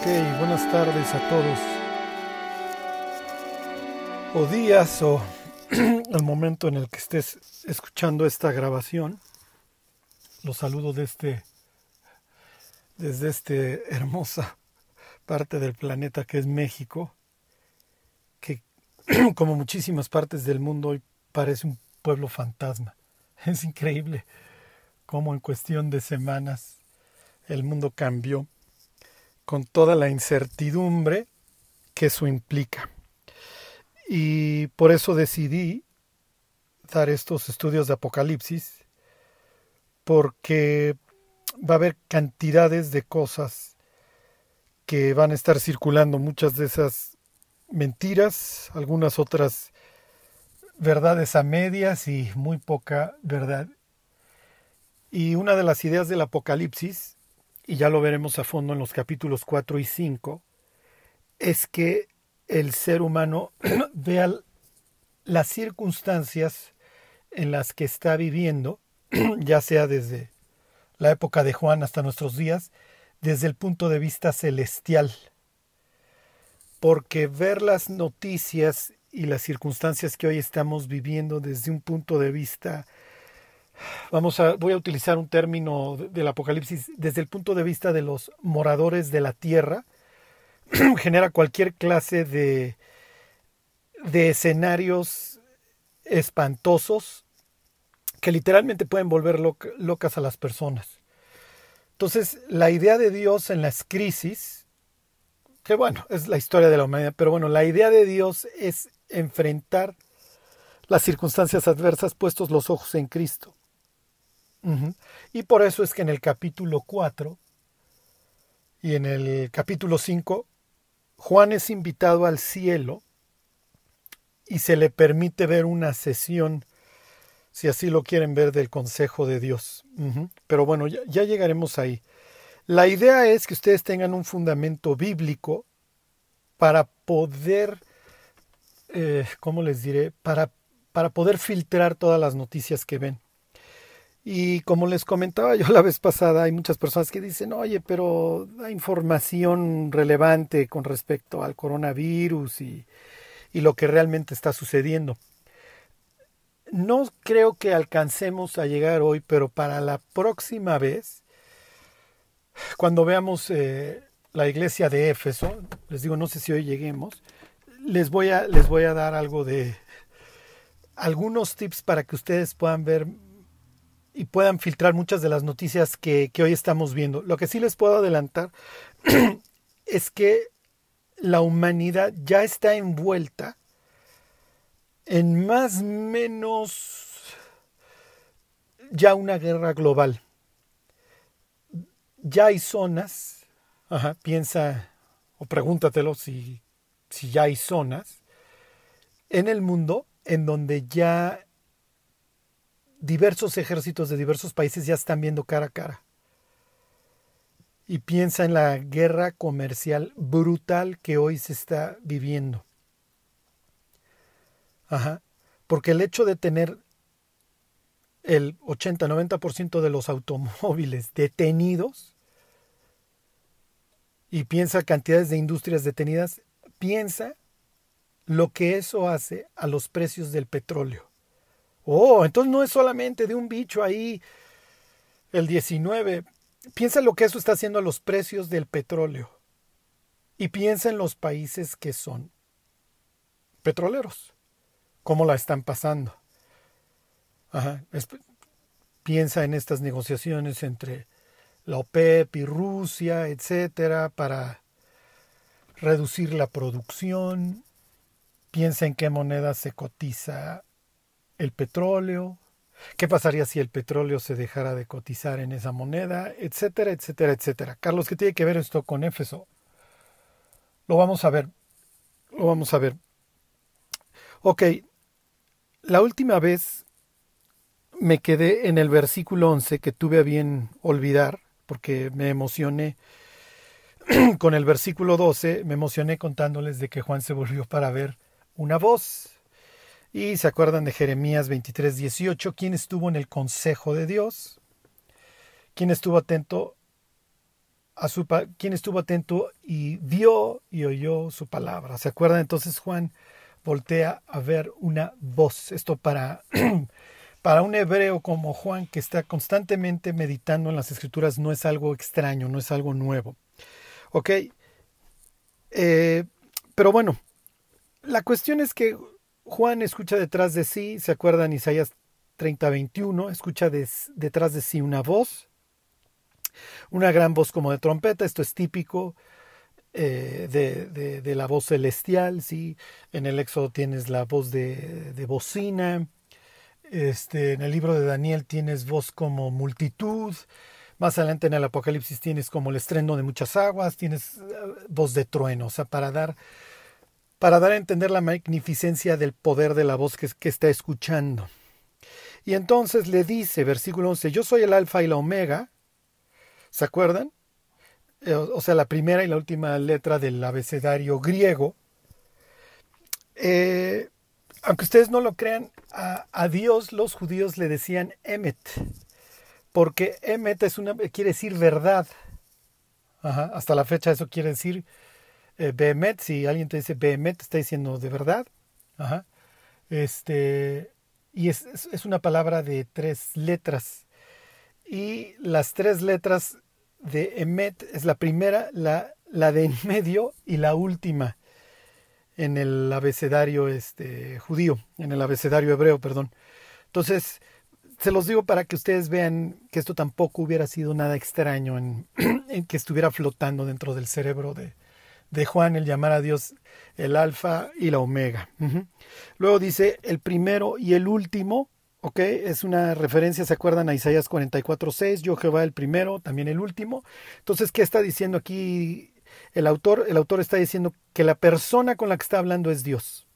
Ok, buenas tardes a todos. O días o el momento en el que estés escuchando esta grabación. Los saludo este, desde esta hermosa parte del planeta que es México, que como muchísimas partes del mundo hoy parece un pueblo fantasma. Es increíble cómo en cuestión de semanas el mundo cambió con toda la incertidumbre que eso implica. Y por eso decidí dar estos estudios de Apocalipsis, porque va a haber cantidades de cosas que van a estar circulando, muchas de esas mentiras, algunas otras verdades a medias y muy poca verdad. Y una de las ideas del Apocalipsis y ya lo veremos a fondo en los capítulos 4 y 5, es que el ser humano vea las circunstancias en las que está viviendo, ya sea desde la época de Juan hasta nuestros días, desde el punto de vista celestial. Porque ver las noticias y las circunstancias que hoy estamos viviendo desde un punto de vista vamos a, voy a utilizar un término del Apocalipsis desde el punto de vista de los moradores de la tierra, genera cualquier clase de, de escenarios espantosos que literalmente pueden volver locas a las personas. Entonces, la idea de Dios en las crisis, que bueno, es la historia de la humanidad, pero bueno, la idea de Dios es enfrentar las circunstancias adversas puestos los ojos en Cristo. Y por eso es que en el capítulo 4 y en el capítulo 5, Juan es invitado al cielo y se le permite ver una sesión, si así lo quieren ver, del consejo de Dios. Pero bueno, ya, llegaremos ahí. La idea es que ustedes tengan un fundamento bíblico para poder, eh, ¿cómo les diré? Para, para poder filtrar todas las noticias que ven. Y como les comentaba yo la vez pasada, hay muchas personas que dicen, oye, pero hay información relevante con respecto al coronavirus y, y lo que realmente está sucediendo. No creo que alcancemos a llegar hoy, pero para la próxima vez, cuando veamos eh, la iglesia de Éfeso, les digo, no sé si hoy lleguemos, les voy a, les voy a dar algo de algunos tips para que ustedes puedan ver y puedan filtrar muchas de las noticias que, hoy estamos viendo. Lo que sí les puedo adelantar es que la humanidad ya está envuelta en más menos ya una guerra global. Ya hay zonas, piensa o pregúntatelo si, si ya hay zonas en el mundo en donde ya diversos ejércitos de diversos países ya están viendo cara a cara. Y piensa en la guerra comercial brutal que hoy se está viviendo. Ajá. Porque el hecho de tener el 80-90% de los automóviles detenidos y piensa cantidades de industrias detenidas, piensa lo que eso hace a los precios del petróleo. Oh, entonces no es solamente de un bicho ahí el 19. Piensa lo que eso está haciendo a los precios del petróleo. Y piensa en los países que son petroleros. ¿Cómo la están pasando? Piensa en estas negociaciones entre la OPEP y Rusia, etcétera, para reducir la producción. Piensa en qué moneda se cotiza el petróleo, qué pasaría si el petróleo se dejara de cotizar en esa moneda, etcétera, etcétera, etcétera. Carlos, ¿qué tiene que ver esto con Éfeso? Lo vamos a ver, lo vamos a ver. Ok, la última vez me quedé en el versículo 11 que tuve a bien olvidar, porque me emocioné con el versículo 12, me emocioné contándoles de que Juan se volvió para ver una voz. Y se acuerdan de Jeremías 23, 18, ¿quién estuvo en el consejo de Dios? ¿Quién estuvo atento a su quien estuvo atento y vio y oyó su palabra. ¿Se acuerdan? Entonces Juan voltea a ver una voz. Esto para, para un hebreo como Juan que está constantemente meditando en las escrituras no es algo extraño, no es algo nuevo. ¿Ok? Eh, pero bueno, la cuestión es que Juan escucha detrás de sí, ¿se acuerdan Isaías 30, 21? Escucha detrás de sí una voz una gran voz como de trompeta, esto es típico eh, de, de, la voz celestial, ¿sí? En el Éxodo tienes la voz de, de bocina, este, en el libro de Daniel tienes voz como multitud, más adelante en el Apocalipsis tienes como el estreno de muchas aguas, tienes eh, voz de trueno, o sea, para dar, para dar a entender la magnificencia del poder de la voz que, está escuchando. Y entonces le dice, versículo 11, yo soy el alfa y la omega, ¿Se acuerdan? Eh, o sea, la primera y la última letra del abecedario griego. Eh, aunque ustedes no lo crean, a, Dios los judíos le decían Emet, porque Emet es una, quiere decir verdad. hasta la fecha eso quiere decir eh, Behemet, si alguien te dice Behemet, está diciendo de verdad. Este, y es, es una palabra de tres letras y las tres letras de Emet es la primera, la, la de en medio y la última en el abecedario este, judío, en el abecedario hebreo, perdón. Entonces, se los digo para que ustedes vean que esto tampoco hubiera sido nada extraño en, en que estuviera flotando dentro del cerebro de, de, Juan el llamar a Dios el alfa y la omega. Luego dice el primero y el último, ¿ok? Es una referencia, ¿se acuerdan a Isaías 44.6? Yo Jehová el primero, también el último. Entonces, ¿qué está diciendo aquí el autor? El autor está diciendo que la persona con la que está hablando es Dios.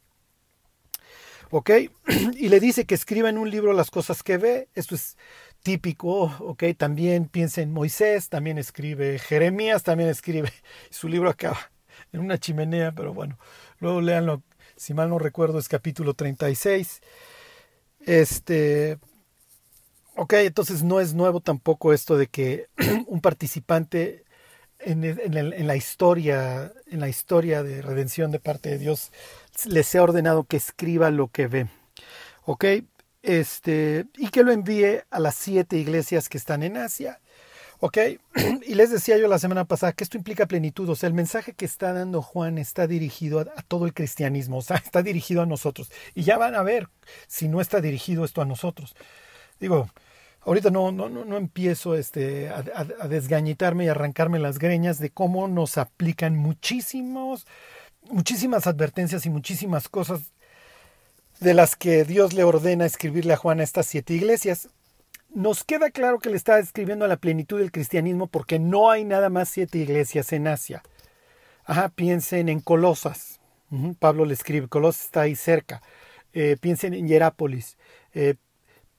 ¿Ok? Y le dice que escriba en un libro las cosas que ve. Esto es típico, ¿ok? También piensa en Moisés, también escribe Jeremías, también escribe. Su libro acaba en una chimenea, pero bueno, luego leanlo. Si mal no recuerdo, es capítulo 36. Este, ok, entonces no es nuevo tampoco esto de que un participante en, en, la historia, en la historia de redención de parte de Dios, le sea ordenado que escriba lo que ve. Ok, este, y que lo envíe a las siete iglesias que están en Asia. ¿Ok? Y les decía yo la semana pasada que esto implica plenitud, o sea, el mensaje que está dando Juan está dirigido a, todo el cristianismo, o sea, está dirigido a nosotros. Y ya van a ver si no está dirigido esto a nosotros. Digo, ahorita no, no, no, empiezo este, a, a, desgañitarme y arrancarme las greñas de cómo nos aplican muchísimos, muchísimas advertencias y muchísimas cosas de las que Dios le ordena escribirle a Juan a estas siete iglesias nos queda claro que le está escribiendo a la plenitud del cristianismo porque no hay nada más siete iglesias en Asia. Ajá, piensen en Colosas. Pablo le escribe, Colosas está ahí cerca. Eh, piensen en Hierápolis. Eh,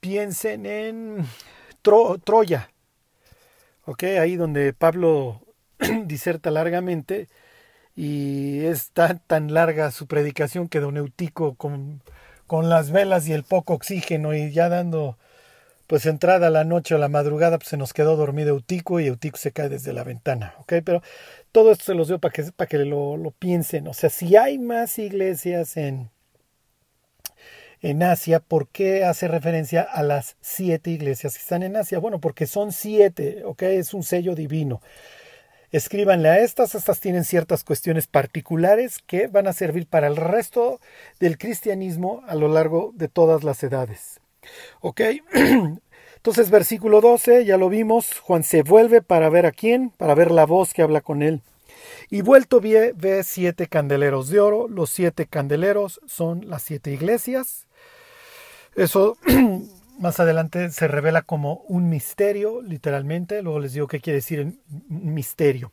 piensen en Troya. Ok, ahí donde Pablo diserta largamente y es tan, tan larga su predicación que don Eutico con, con las velas y el poco oxígeno y ya dando pues entrada la noche o la madrugada, pues se nos quedó dormido Eutico y Eutico se cae desde la ventana, ¿ok? Pero todo esto se los dio para que, que lo, lo piensen. O sea, si hay más iglesias en, en Asia, ¿por qué hace referencia a las siete iglesias que están en Asia? Bueno, porque son siete, ¿ok? Es un sello divino. Escríbanle a estas, estas tienen ciertas cuestiones particulares que van a servir para el resto del cristianismo a lo largo de todas las edades. ¿Ok? Entonces, versículo 12, ya lo vimos, Juan se vuelve para ver a quién, para ver la voz que habla con él. Y vuelto ve, ve siete candeleros de oro, los siete candeleros son las siete iglesias. Eso más adelante se revela como un misterio, literalmente, luego les digo qué quiere decir misterio.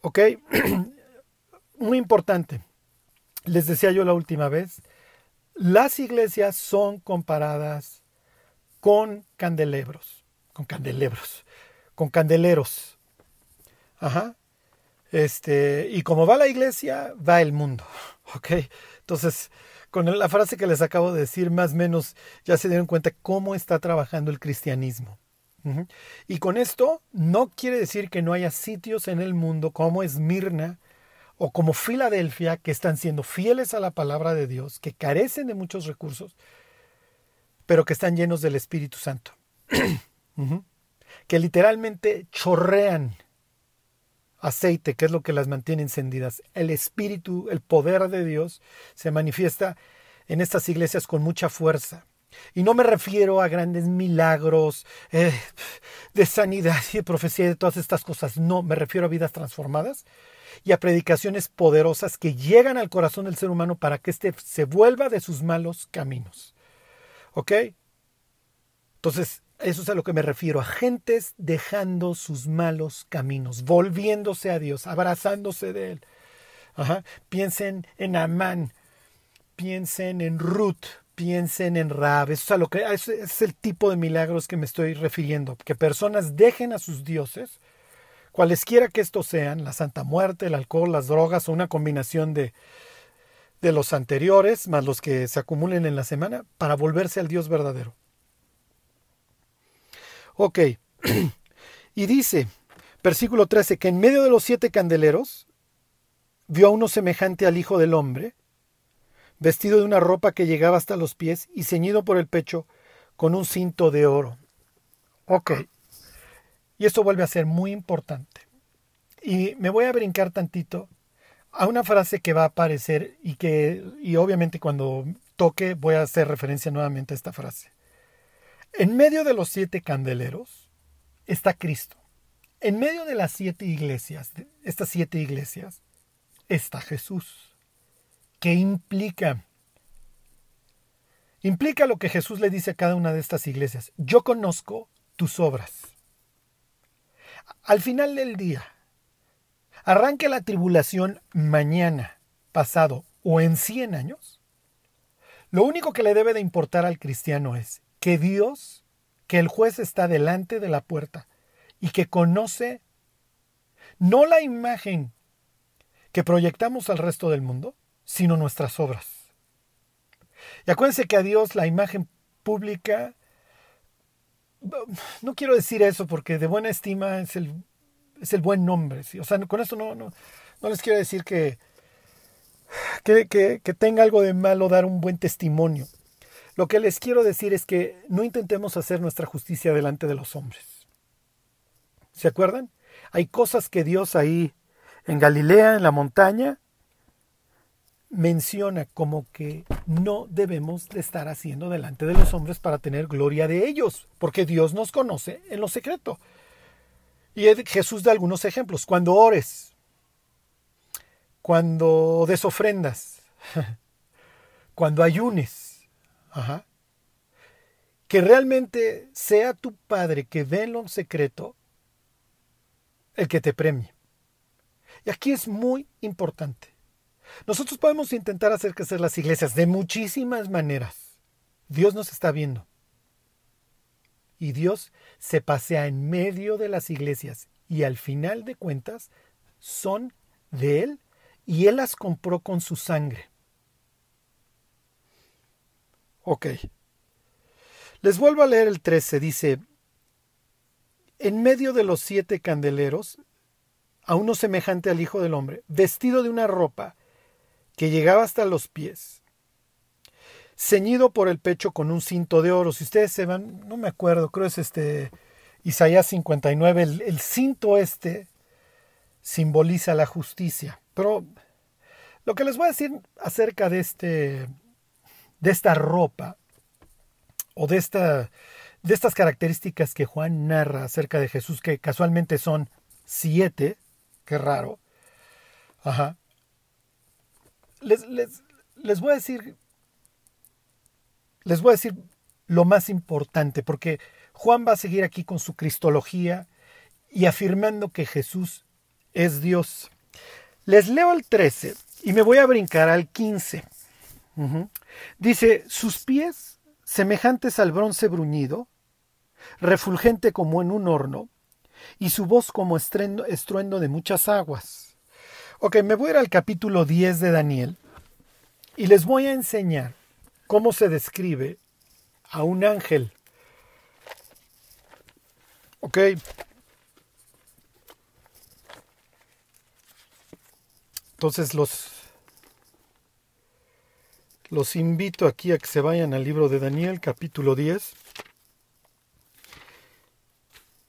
¿Ok? Muy importante. Les decía yo la última vez, las iglesias son comparadas con candelebros, con candelebros, con candeleros. Ajá. Este, y como va la iglesia, va el mundo. ¿Ok? Entonces, con la frase que les acabo de decir, más o menos ya se dieron cuenta cómo está trabajando el cristianismo. Y con esto no quiere decir que no haya sitios en el mundo como Esmirna o como Filadelfia que están siendo fieles a la palabra de Dios, que carecen de muchos recursos, pero que están llenos del Espíritu Santo. Que literalmente chorrean aceite, que es lo que las mantiene encendidas. El Espíritu, el poder de Dios se manifiesta en estas iglesias con mucha fuerza. Y no me refiero a grandes milagros eh, de sanidad y de profecía y de todas estas cosas. No, me refiero a vidas transformadas y a predicaciones poderosas que llegan al corazón del ser humano para que éste se vuelva de sus malos caminos. ¿Ok? Entonces, eso es a lo que me refiero, a gentes dejando sus malos caminos, volviéndose a Dios, abrazándose de Él. Piensen en Amán, piensen en Ruth, piensen en Rab. Eso es, lo que, es el tipo de milagros que me estoy refiriendo. Que personas dejen a sus dioses, cualesquiera que estos sean, la Santa Muerte, el alcohol, las drogas o una combinación de, de los anteriores, más los que se acumulen en la semana, para volverse al Dios verdadero. Ok. y dice, versículo 13, que en medio de los siete candeleros vio a uno semejante al Hijo del Hombre, vestido de una ropa que llegaba hasta los pies y ceñido por el pecho con un cinto de oro. Ok. Y esto vuelve a ser muy importante. Y me voy a brincar tantito a una frase que va a aparecer y que, y obviamente cuando toque voy a hacer referencia nuevamente a esta frase. En medio de los siete candeleros está Cristo. En medio de las siete iglesias, estas siete iglesias, está Jesús. ¿Qué implica? Implica lo que Jesús le dice a cada una de estas iglesias. Yo conozco tus obras. Al final del día, arranque la tribulación mañana, pasado o en cien años, lo único que le debe de importar al cristiano es que Dios, que el juez está delante de la puerta y que conoce no la imagen que proyectamos al resto del mundo, sino nuestras obras. Y acuérdense que a Dios la imagen pública, no quiero decir eso porque de buena estima es el, es el buen nombre. O sea, con esto no, no, no les quiero decir que, que, que tenga algo de malo dar un buen testimonio. Lo que les quiero decir es que no intentemos hacer nuestra justicia delante de los hombres. ¿Se acuerdan? Hay cosas que Dios ahí en Galilea, en la montaña, menciona como que no debemos de estar haciendo delante de los hombres para tener gloria de ellos, porque Dios nos conoce en lo secreto. Y Jesús da algunos ejemplos. Cuando ores, cuando desofrendas, cuando ayunes, que realmente sea tu Padre que ve en lo secreto el que te premie. Y aquí es muy importante. Nosotros podemos intentar hacer crecer las iglesias de muchísimas maneras. Dios nos está viendo. Y Dios se pasea en medio de las iglesias y al final de cuentas son de Él y Él las compró con su sangre. Ok. Les vuelvo a leer el 13. Dice, en medio de los siete candeleros, a uno semejante al Hijo del Hombre, vestido de una ropa que llegaba hasta los pies, ceñido por el pecho con un cinto de oro. Si ustedes se van, no me acuerdo, creo es este Isaías 59, el, el cinto este simboliza la justicia. Pero lo que les voy a decir acerca de este de esta ropa o de esta de estas características que Juan narra acerca de Jesús, que casualmente son siete, qué raro. Ajá les, les, voy a decir, les voy a decir lo más importante, porque Juan va a seguir aquí con su cristología y afirmando que Jesús es Dios. Les leo el 13 y me voy a brincar al 15. Dice, sus pies semejantes al bronce bruñido, refulgente como en un horno, y su voz como estruendo de muchas aguas. Ok, me voy a ir al capítulo 10 de Daniel y les voy a enseñar cómo se describe a un ángel. Ok. Entonces los, los invito aquí a que se vayan al libro de Daniel, capítulo 10.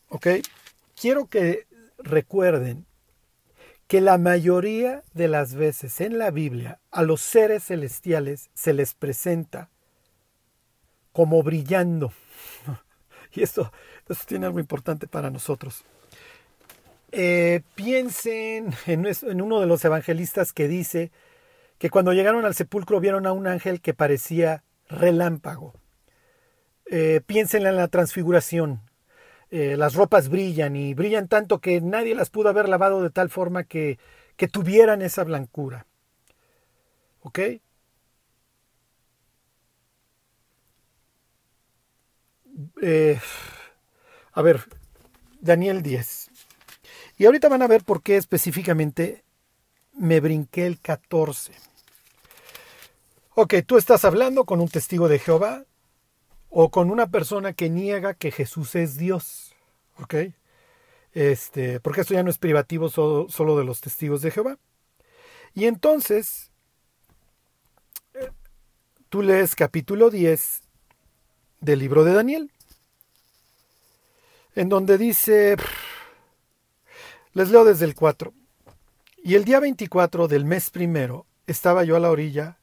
Ok. Quiero que recuerden que la mayoría de las veces en la Biblia a los seres celestiales se les presenta como brillando. Y esto, tiene algo importante para nosotros. Eh, piensen en, uno de los evangelistas que dice que cuando llegaron al sepulcro vieron a un ángel que parecía relámpago. Eh, piensen en la transfiguración. Eh, las ropas brillan y brillan tanto que nadie las pudo haber lavado de tal forma que, que tuvieran esa blancura. ¿Ok? Eh, a ver, Daniel 10. Y ahorita van a ver por qué específicamente me brinqué el 14. Ok, tú estás hablando con un testigo de Jehová o con una persona que niega que Jesús es Dios. Ok, este, porque esto ya no es privativo solo, de los testigos de Jehová. Y entonces, eh, tú lees capítulo 10 del libro de Daniel, en donde dice, les leo desde el 4, y el día 24 del mes primero estaba yo a la orilla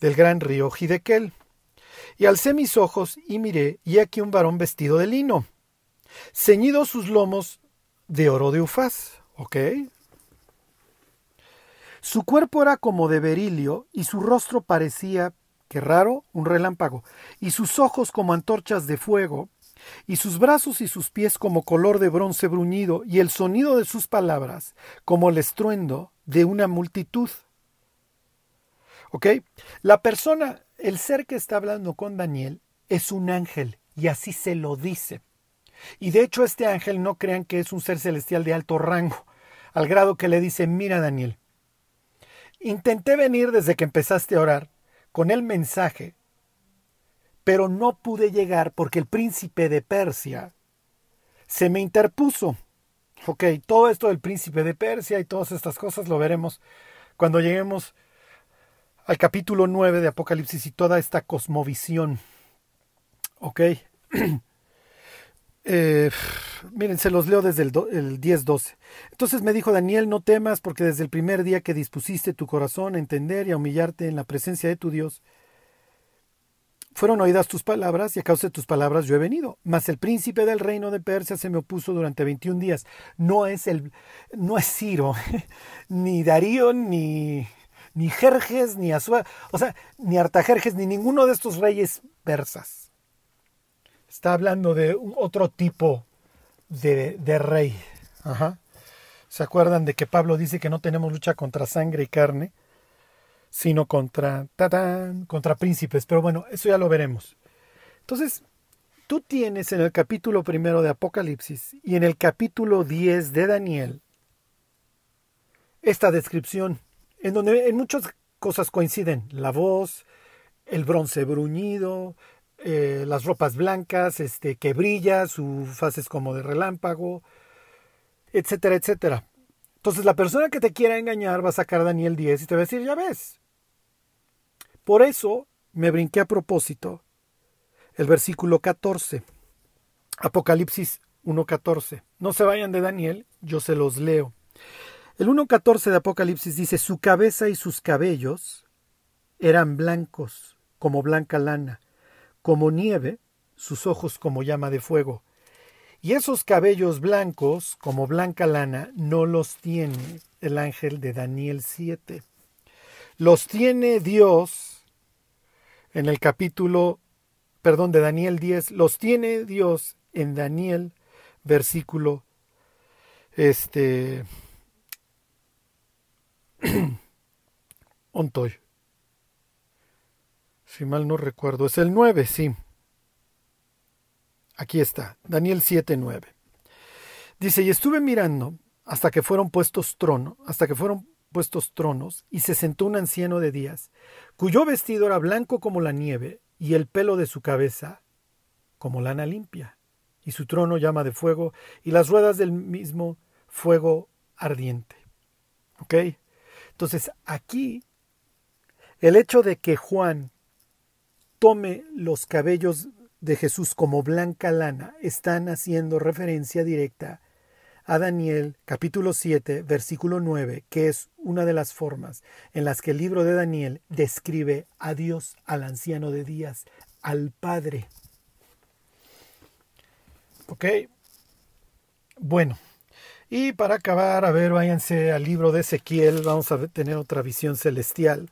del gran río Jidequel, y alcé mis ojos y miré, y aquí un varón vestido de lino, ceñido sus lomos de oro de Ufaz, ¿ok? Su cuerpo era como de berilio y su rostro parecía qué raro, un relámpago, y sus ojos como antorchas de fuego, y sus brazos y sus pies como color de bronce bruñido, y el sonido de sus palabras como el estruendo de una multitud. ¿Ok? La persona, el ser que está hablando con Daniel, es un ángel, y así se lo dice. Y de hecho este ángel no crean que es un ser celestial de alto rango, al grado que le dice, mira Daniel, intenté venir desde que empezaste a orar, con el mensaje, pero no pude llegar porque el príncipe de Persia se me interpuso. Ok, todo esto del príncipe de Persia y todas estas cosas lo veremos cuando lleguemos al capítulo 9 de Apocalipsis y toda esta cosmovisión. Ok. Eh, miren, se los leo desde el, el 10-12. Entonces me dijo Daniel, no temas, porque desde el primer día que dispusiste tu corazón a entender y a humillarte en la presencia de tu Dios, fueron oídas tus palabras y a causa de tus palabras yo he venido. Mas el príncipe del reino de Persia se me opuso durante 21 días. No es el, no es Ciro, ni Darío, ni, ni Jerjes, ni o sea, ni Artajerjes, ni ninguno de estos reyes persas está hablando de otro tipo de, rey. ¿Se acuerdan de que Pablo dice que no tenemos lucha contra sangre y carne, sino contra, contra príncipes? Pero bueno, eso ya lo veremos. Entonces, tú tienes en el capítulo primero de Apocalipsis y en el capítulo 10 de Daniel esta descripción, en donde en muchas cosas coinciden, la voz, el bronce bruñido, eh, las ropas blancas, este, que brilla, su faz es como de relámpago, etcétera, etcétera. Entonces la persona que te quiera engañar va a sacar Daniel 10 y te va a decir, ya ves. Por eso me brinqué a propósito el versículo 14, Apocalipsis 1.14. No se vayan de Daniel, yo se los leo. El 1.14 de Apocalipsis dice, su cabeza y sus cabellos eran blancos como blanca lana, como nieve, sus ojos como llama de fuego. Y esos cabellos blancos, como blanca lana, no los tiene el ángel de Daniel 7. Los tiene Dios en el capítulo, perdón, de Daniel 10, los tiene Dios en Daniel, versículo, este, ontoy. Si mal no recuerdo, es el 9, sí. Aquí está, Daniel 7, 9. Dice, y estuve mirando hasta que fueron puestos tronos, hasta que fueron puestos tronos, y se sentó un anciano de días, cuyo vestido era blanco como la nieve, y el pelo de su cabeza como lana limpia, y su trono llama de fuego, y las ruedas del mismo fuego ardiente. ¿Ok? Entonces, aquí, el hecho de que Juan tome los cabellos de Jesús como blanca lana, están haciendo referencia directa a Daniel capítulo 7 versículo 9, que es una de las formas en las que el libro de Daniel describe a Dios, al anciano de días, al Padre. Ok. Bueno. Y para acabar, a ver, váyanse al libro de Ezequiel, vamos a tener otra visión celestial.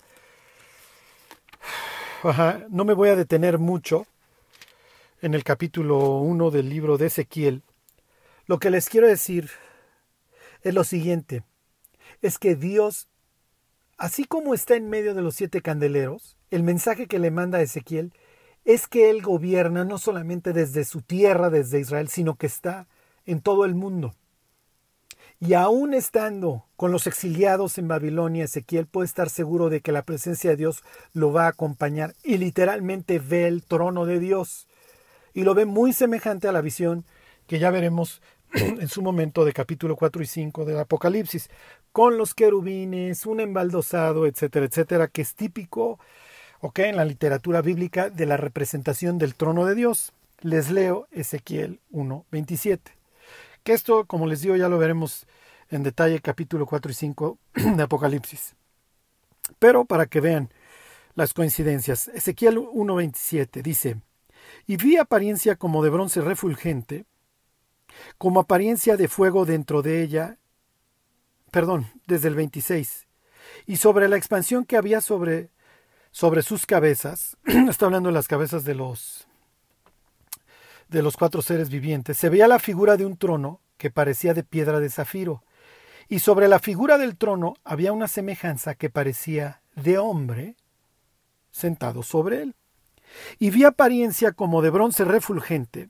Ajá, no me voy a detener mucho en el capítulo 1 del libro de Ezequiel. Lo que les quiero decir es lo siguiente, es que Dios, así como está en medio de los siete candeleros, el mensaje que le manda a Ezequiel es que Él gobierna no solamente desde su tierra, desde Israel, sino que está en todo el mundo. Y aún estando con los exiliados en Babilonia, Ezequiel puede estar seguro de que la presencia de Dios lo va a acompañar y literalmente ve el trono de Dios. Y lo ve muy semejante a la visión que ya veremos en su momento de capítulo 4 y 5 del Apocalipsis, con los querubines, un embaldosado, etcétera, etcétera, que es típico en la literatura bíblica de la representación del trono de Dios. Les leo Ezequiel 1.27. Que esto, como les digo, ya lo veremos en detalle capítulo 4 y 5 de Apocalipsis. Pero para que vean las coincidencias, Ezequiel 1.27 dice, y vi apariencia como de bronce refulgente, como apariencia de fuego dentro de ella, perdón, desde el 26, y sobre la expansión que había sobre sobre sus cabezas, está hablando de las cabezas de los de los cuatro seres vivientes, se veía la figura de un trono que parecía de piedra de zafiro, y sobre la figura del trono había una semejanza que parecía de hombre sentado sobre él. Y vi apariencia como de bronce refulgente,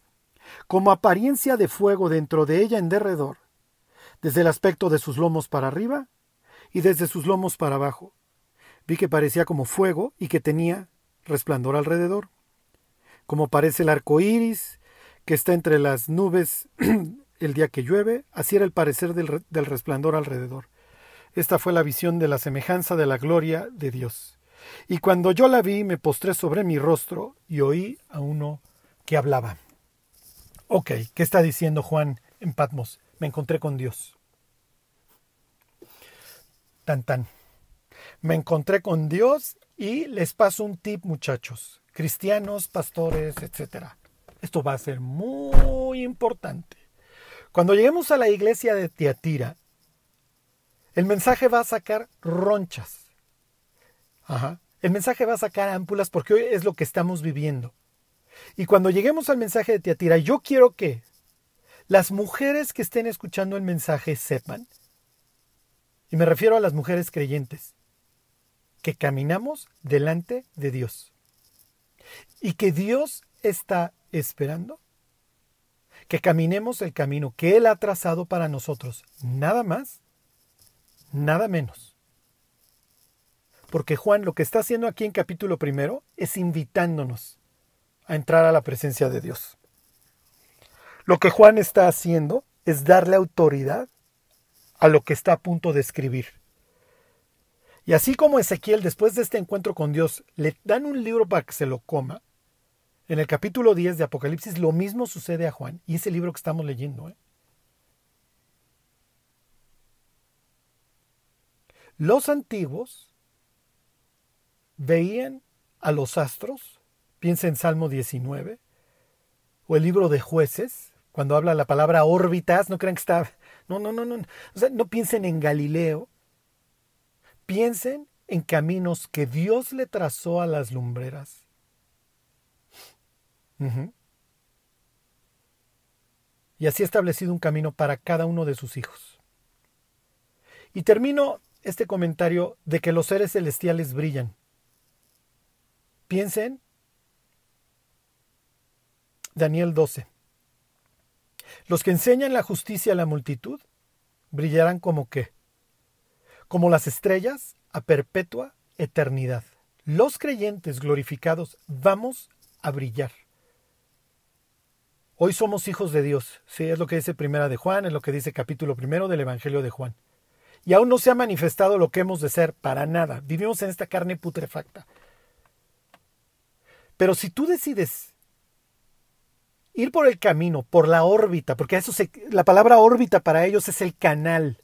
como apariencia de fuego dentro de ella en derredor, desde el aspecto de sus lomos para arriba y desde sus lomos para abajo, Vi que parecía como fuego y que tenía resplandor alrededor, como parece el arco iris que está entre las nubes el día que llueve, así era el parecer del, del resplandor alrededor. Esta fue la visión de la semejanza de la gloria de Dios. Y cuando yo la vi, me postré sobre mi rostro y oí a uno que hablaba. Ok, ¿qué está diciendo Juan en Patmos? Me encontré con Dios. Tan tan me encontré con Dios y les paso un tip, muchachos, cristianos, pastores, etc. Esto va a ser muy importante. Cuando lleguemos a la iglesia de Tiatira, el mensaje va a sacar ronchas. El mensaje va a sacar ámpulas porque hoy es lo que estamos viviendo. Y cuando lleguemos al mensaje de Tiatira, yo quiero que las mujeres que estén escuchando el mensaje sepan, y me refiero a las mujeres creyentes, que caminamos delante de Dios y que Dios está esperando que caminemos el camino que Él ha trazado para nosotros, nada más, nada menos. Porque Juan lo que está haciendo aquí en capítulo primero es invitándonos a entrar a la presencia de Dios. Lo que Juan está haciendo es darle autoridad a lo que está a punto de escribir. Y así como Ezequiel, después de este encuentro con Dios, le dan un libro para que se lo coma, en el capítulo 10 de Apocalipsis lo mismo sucede a Juan, y ese libro que estamos leyendo. ¿eh? Los antiguos veían a los astros, piensa en Salmo 19, o el libro de jueces, cuando habla la palabra órbitas, no crean que está, no, no, no, no, o sea, no piensen en Galileo, Piensen en caminos que Dios le trazó a las lumbreras. Y así ha establecido un camino para cada uno de sus hijos. Y termino este comentario de que los seres celestiales brillan. Piensen Daniel 12. Los que enseñan la justicia a la multitud brillarán como qué? como las estrellas a perpetua eternidad. Los creyentes glorificados vamos a brillar. Hoy somos hijos de Dios. Sí, es lo que dice Primera de Juan, es lo que dice capítulo primero del Evangelio de Juan. Y aún no se ha manifestado lo que hemos de ser para nada. Vivimos en esta carne putrefacta. Pero si tú decides ir por el camino, por la órbita, porque eso la palabra órbita para ellos es el canal.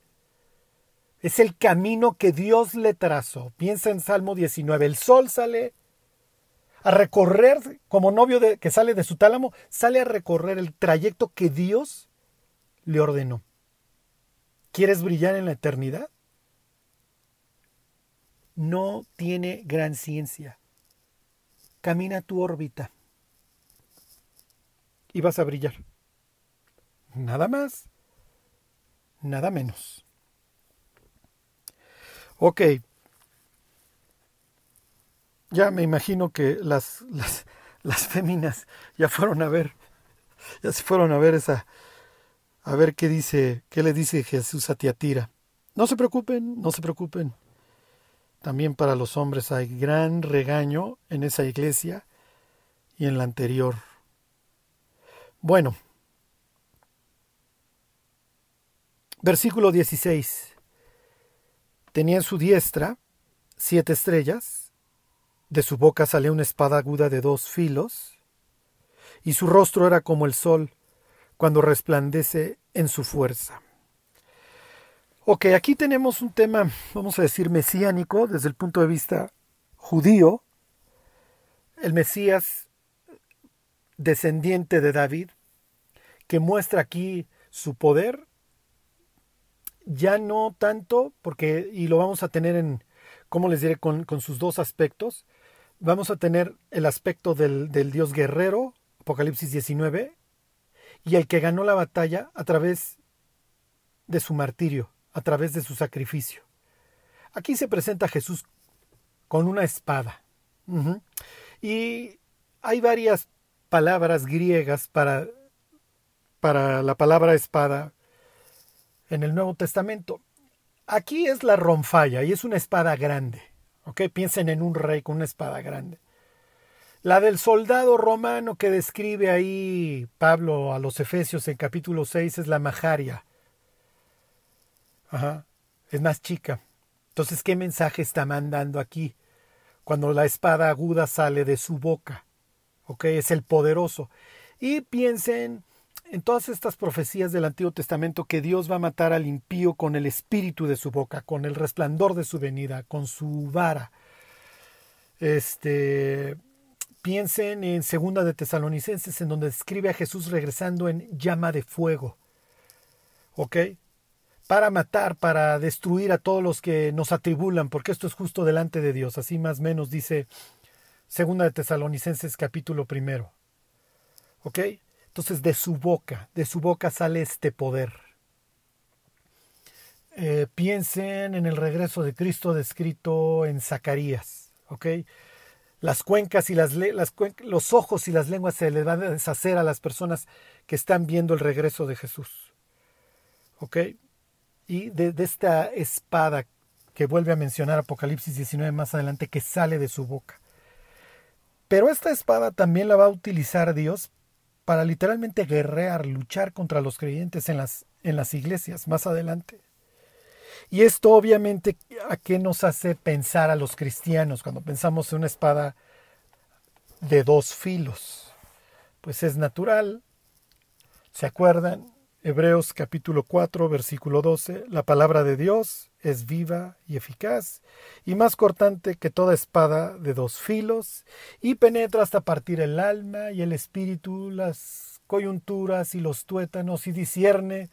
Es el camino que Dios le trazó. Piensa en Salmo 19. El sol sale a recorrer, como novio que sale de su tálamo, sale a recorrer el trayecto que Dios le ordenó. ¿Quieres brillar en la eternidad? No tiene gran ciencia. Camina tu órbita y vas a brillar. Nada más, nada menos. Ok. Ya me imagino que las, las, las féminas ya fueron a ver, ya se fueron a ver esa, a ver qué dice, qué le dice Jesús a Tiatira. No se preocupen, no se preocupen. También para los hombres hay gran regaño en esa iglesia y en la anterior. Bueno, versículo 16. Tenía en su diestra siete estrellas, de su boca salía una espada aguda de dos filos, y su rostro era como el sol cuando resplandece en su fuerza. Ok, aquí tenemos un tema, vamos a decir, mesiánico desde el punto de vista judío. El Mesías descendiente de David, que muestra aquí su poder, ya no tanto, porque, y lo vamos a tener en, ¿cómo les diré?, con, sus dos aspectos. Vamos a tener el aspecto del, del Dios guerrero, Apocalipsis 19, y el que ganó la batalla a través de su martirio, a través de su sacrificio. Aquí se presenta Jesús con una espada. Y hay varias palabras griegas para, para la palabra espada en el Nuevo Testamento. Aquí es la ronfalla y es una espada grande. Piensen en un rey con una espada grande. La del soldado romano que describe ahí Pablo a los Efesios en capítulo 6 es la majaria. Ajá, es más chica. Entonces, ¿qué mensaje está mandando aquí? Cuando la espada aguda sale de su boca. ¿ok? Es el poderoso. Y piensen en todas estas profecías del Antiguo Testamento que Dios va a matar al impío con el espíritu de su boca, con el resplandor de su venida, con su vara. Este, piensen en Segunda de Tesalonicenses, en donde describe a Jesús regresando en llama de fuego. ¿Ok? Para matar, para destruir a todos los que nos atribulan, porque esto es justo delante de Dios. Así más o menos dice Segunda de Tesalonicenses capítulo primero. ¿Ok? Entonces de su boca, de su boca sale este poder. Eh, piensen en el regreso de Cristo descrito en Zacarías. ¿Ok? Las cuencas y los ojos y las lenguas se les van a deshacer a las personas que están viendo el regreso de Jesús. Y de, de esta espada que vuelve a mencionar Apocalipsis 19 más adelante que sale de su boca. Pero esta espada también la va a utilizar Dios para literalmente guerrear, luchar contra los creyentes en las, en las iglesias más adelante. Y esto obviamente a qué nos hace pensar a los cristianos cuando pensamos en una espada de dos filos. Pues es natural. ¿Se acuerdan? Hebreos capítulo 4, versículo 12, la palabra de Dios es viva y eficaz, y más cortante que toda espada de dos filos, y penetra hasta partir el alma y el espíritu, las coyunturas y los tuétanos, y discierne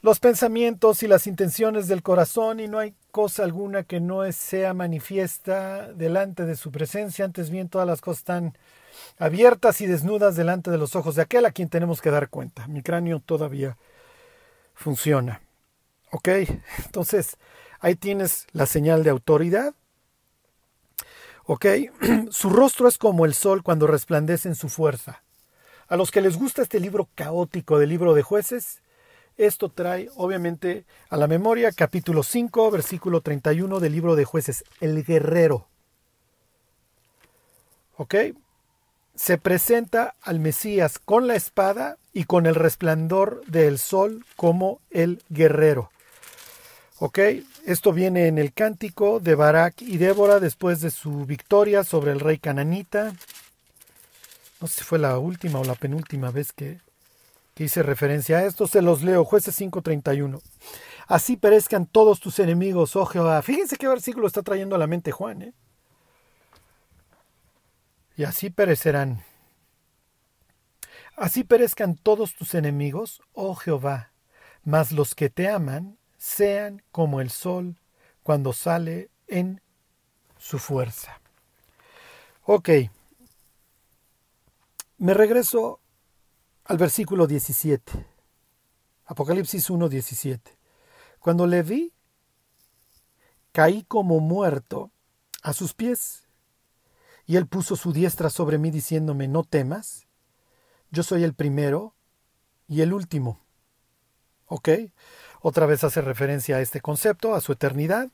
los pensamientos y las intenciones del corazón, y no hay cosa alguna que no sea manifiesta delante de su presencia, antes bien todas las cosas están abiertas y desnudas delante de los ojos de aquel a quien tenemos que dar cuenta. Mi cráneo todavía funciona. ¿Ok? Entonces, ahí tienes la señal de autoridad. ¿Ok? Su rostro es como el sol cuando resplandece en su fuerza. A los que les gusta este libro caótico del libro de jueces, esto trae obviamente a la memoria capítulo 5, versículo 31 del libro de jueces, el guerrero. ¿Ok? se presenta al Mesías con la espada y con el resplandor del sol como el guerrero. ¿Ok? Esto viene en el cántico de Barak y Débora después de su victoria sobre el rey cananita. No sé si fue la última o la penúltima vez que, que hice referencia a esto. Se los leo, jueces 5.31. Así perezcan todos tus enemigos, oh Jehová. Fíjense qué versículo está trayendo a la mente Juan, ¿eh? y así perecerán. Así perezcan todos tus enemigos, oh Jehová, mas los que te aman sean como el sol cuando sale en su fuerza. Ok, me regreso al versículo 17, Apocalipsis 1, 17. Cuando le vi, caí como muerto a sus pies y él puso su diestra sobre mí diciéndome, no temas, yo soy el primero y el último. ¿Ok? Otra vez hace referencia a este concepto, a su eternidad.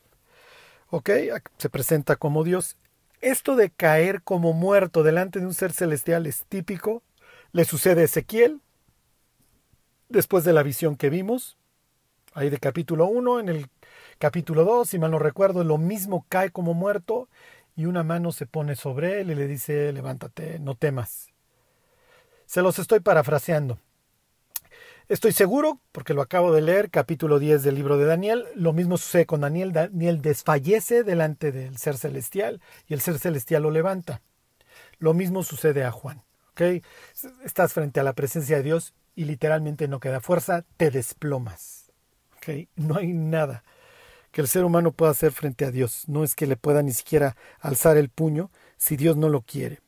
¿Ok? Se presenta como Dios. Esto de caer como muerto delante de un ser celestial es típico. Le sucede a Ezequiel, después de la visión que vimos, ahí de capítulo 1, en el capítulo 2, si mal no recuerdo, lo mismo cae como muerto y una mano se pone sobre él y le dice, levántate, no temas. Se los estoy parafraseando. Estoy seguro, porque lo acabo de leer, capítulo 10 del libro de Daniel, lo mismo sucede con Daniel. Daniel desfallece delante del ser celestial y el ser celestial lo levanta. Lo mismo sucede a Juan. ¿okay? Estás frente a la presencia de Dios y literalmente no queda fuerza, te desplomas. ¿okay? No hay nada que el ser humano pueda hacer frente a Dios. No es que le pueda ni siquiera alzar el puño si Dios no lo quiere.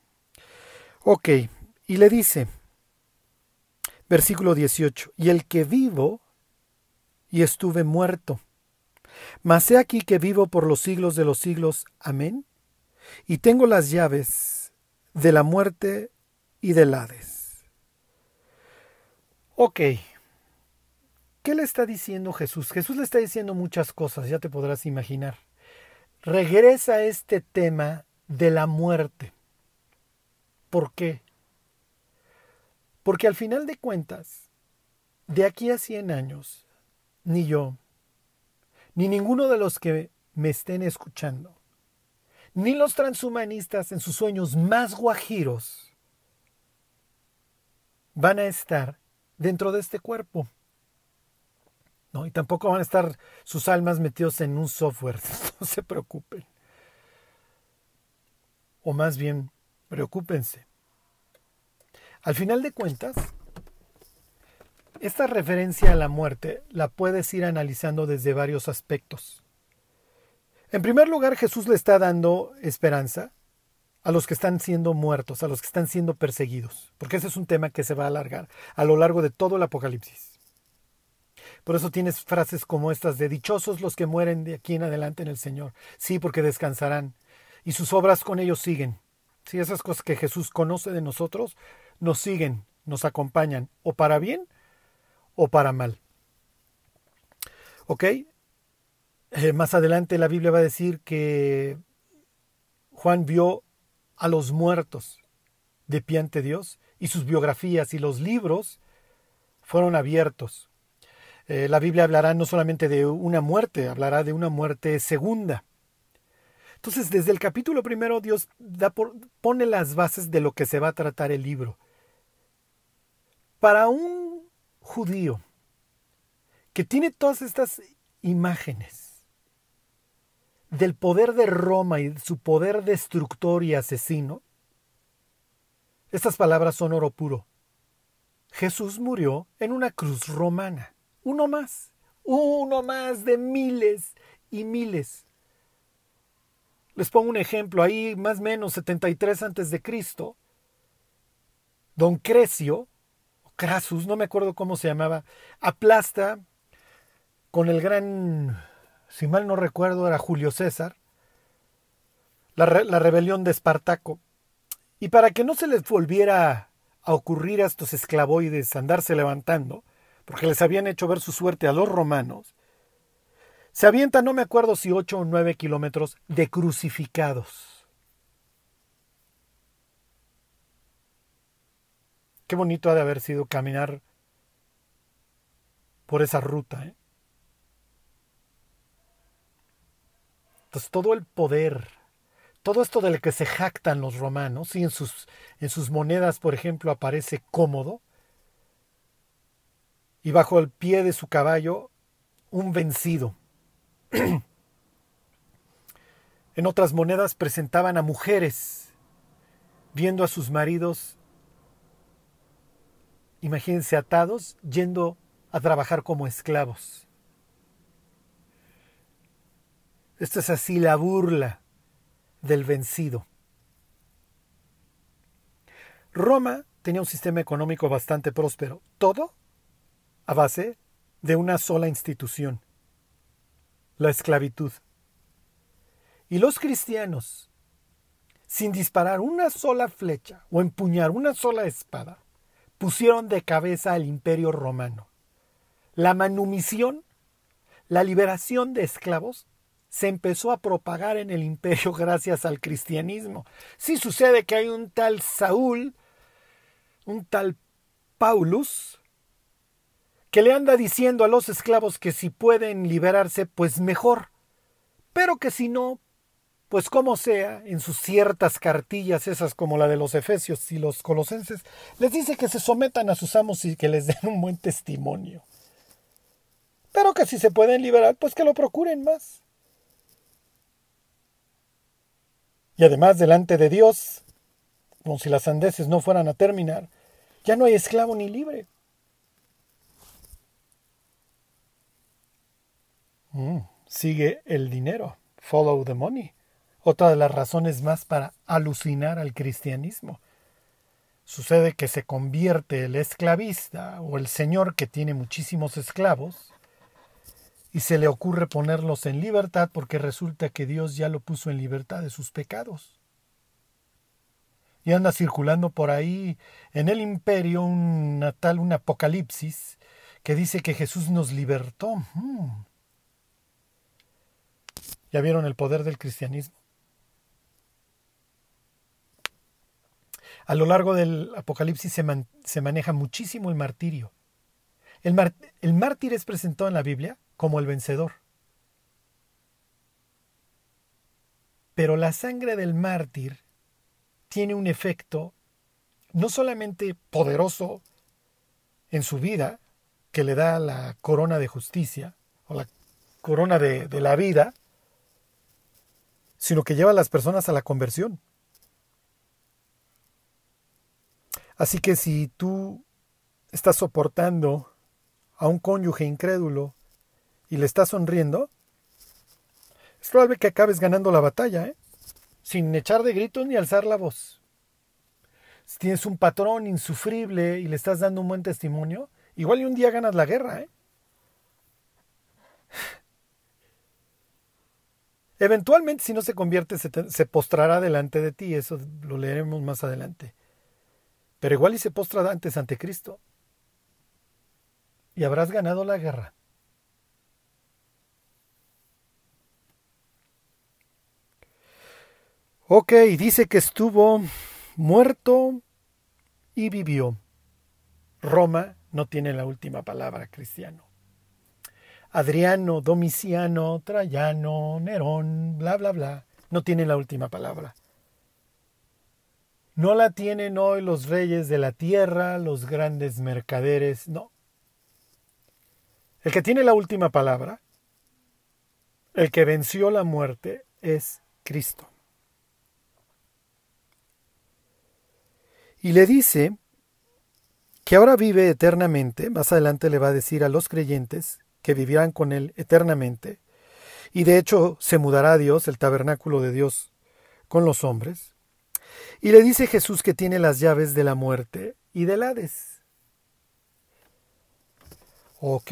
Ok, y le dice, versículo 18, y el que vivo y estuve muerto, mas he aquí que vivo por los siglos de los siglos. Amén. Y tengo las llaves de la muerte y del Hades. Ok, ¿Qué le está diciendo Jesús? Jesús le está diciendo muchas cosas, ya te podrás imaginar. Regresa a este tema de la muerte. ¿Por qué? Porque al final de cuentas, de aquí a 100 años, ni yo, ni ninguno de los que me estén escuchando, ni los transhumanistas en sus sueños más guajiros, van a estar dentro de este cuerpo. Y tampoco van a estar sus almas metidos en un software, no se preocupen. O más bien, preocúpense. Al final de cuentas, esta referencia a la muerte la puedes ir analizando desde varios aspectos. En primer lugar, Jesús le está dando esperanza a los que están siendo muertos, a los que están siendo perseguidos, porque ese es un tema que se va a alargar a lo largo de todo el Apocalipsis. Por eso tienes frases como estas de dichosos los que mueren de aquí en adelante en el Señor. Sí, porque descansarán. Y sus obras con ellos siguen. Sí, esas cosas que Jesús conoce de nosotros nos siguen, nos acompañan, o para bien o para mal. ¿Ok? Eh, más adelante la Biblia va a decir que Juan vio a los muertos de pie ante Dios y sus biografías y los libros fueron abiertos. Eh, la Biblia hablará no solamente de una muerte, hablará de una muerte segunda. Entonces, desde el capítulo primero, Dios da pone las bases de lo que se va a tratar el libro. Para un judío que tiene todas estas imágenes del poder de Roma y su poder destructor y asesino, estas palabras son oro puro. Jesús murió en una cruz romana. Uno más, uno más de miles y miles. Les pongo un ejemplo, ahí más o menos 73 antes de Cristo, Don Cresio, Crasus, no me acuerdo cómo se llamaba, aplasta con el gran, si mal no recuerdo, era Julio César, la, rebelión de Espartaco. Y para que no se les volviera a ocurrir a estos esclavoides andarse levantando, porque les habían hecho ver su suerte a los romanos, se avienta, no me acuerdo si ocho o nueve kilómetros de crucificados. Qué bonito ha de haber sido caminar por esa ruta. ¿eh? Entonces todo el poder, todo esto del que se jactan los romanos, y en sus, en sus monedas, por ejemplo, aparece cómodo, y bajo el pie de su caballo un vencido. en otras monedas presentaban a mujeres viendo a sus maridos, imagínense atados, yendo a trabajar como esclavos. Esto es así la burla del vencido. Roma tenía un sistema económico bastante próspero, todo a base de una sola institución, la esclavitud. Y los cristianos, sin disparar una sola flecha o empuñar una sola espada, pusieron de cabeza al imperio romano. La manumisión, la liberación de esclavos, se empezó a propagar en el imperio gracias al cristianismo. Sí sucede que hay un tal Saúl, un tal Paulus, que le anda diciendo a los esclavos que si pueden liberarse, pues mejor, pero que si no, pues como sea, en sus ciertas cartillas, esas como la de los Efesios y los Colosenses, les dice que se sometan a sus amos y que les den un buen testimonio. Pero que si se pueden liberar, pues que lo procuren más. Y además, delante de Dios, como si las sandeces no fueran a terminar, ya no hay esclavo ni libre. Mm, sigue el dinero. Follow the money. Otra de las razones más para alucinar al cristianismo. Sucede que se convierte el esclavista o el señor que tiene muchísimos esclavos y se le ocurre ponerlos en libertad porque resulta que Dios ya lo puso en libertad de sus pecados. Y anda circulando por ahí en el imperio un natal, un apocalipsis que dice que Jesús nos libertó. Mm. ¿Ya vieron el poder del cristianismo? A lo largo del Apocalipsis se, maneja muchísimo el martirio. El, mártir es presentado en la Biblia como el vencedor. Pero la sangre del mártir tiene un efecto no solamente poderoso en su vida, que le da la corona de justicia o la corona de la vida, sino que lleva a las personas a la conversión. Así que si tú estás soportando a un cónyuge incrédulo y le estás sonriendo, es probable que acabes ganando la batalla, ¿eh? sin echar de gritos ni alzar la voz. Si tienes un patrón insufrible y le estás dando un buen testimonio, igual y un día ganas la guerra. ¿eh? Eventualmente, si no se convierte, se, postrará delante de ti. Eso lo leeremos más adelante. Pero igual y se postra antes ante Cristo. Y habrás ganado la guerra. Ok, dice que estuvo muerto y vivió. Roma no tiene la última palabra, cristiano. Adriano, Domiciano, Traiano, Nerón, bla, bla, bla, no tienen la última palabra. No la tienen hoy los reyes de la tierra, los grandes mercaderes, no. El que tiene la última palabra, el que venció la muerte, es Cristo. Y le dice que ahora vive eternamente, más adelante le va a decir a los creyentes que vivirán con él eternamente, y de hecho se mudará Dios, el tabernáculo de Dios, con los hombres. Y le dice Jesús que tiene las llaves de la muerte y del Hades. Ok,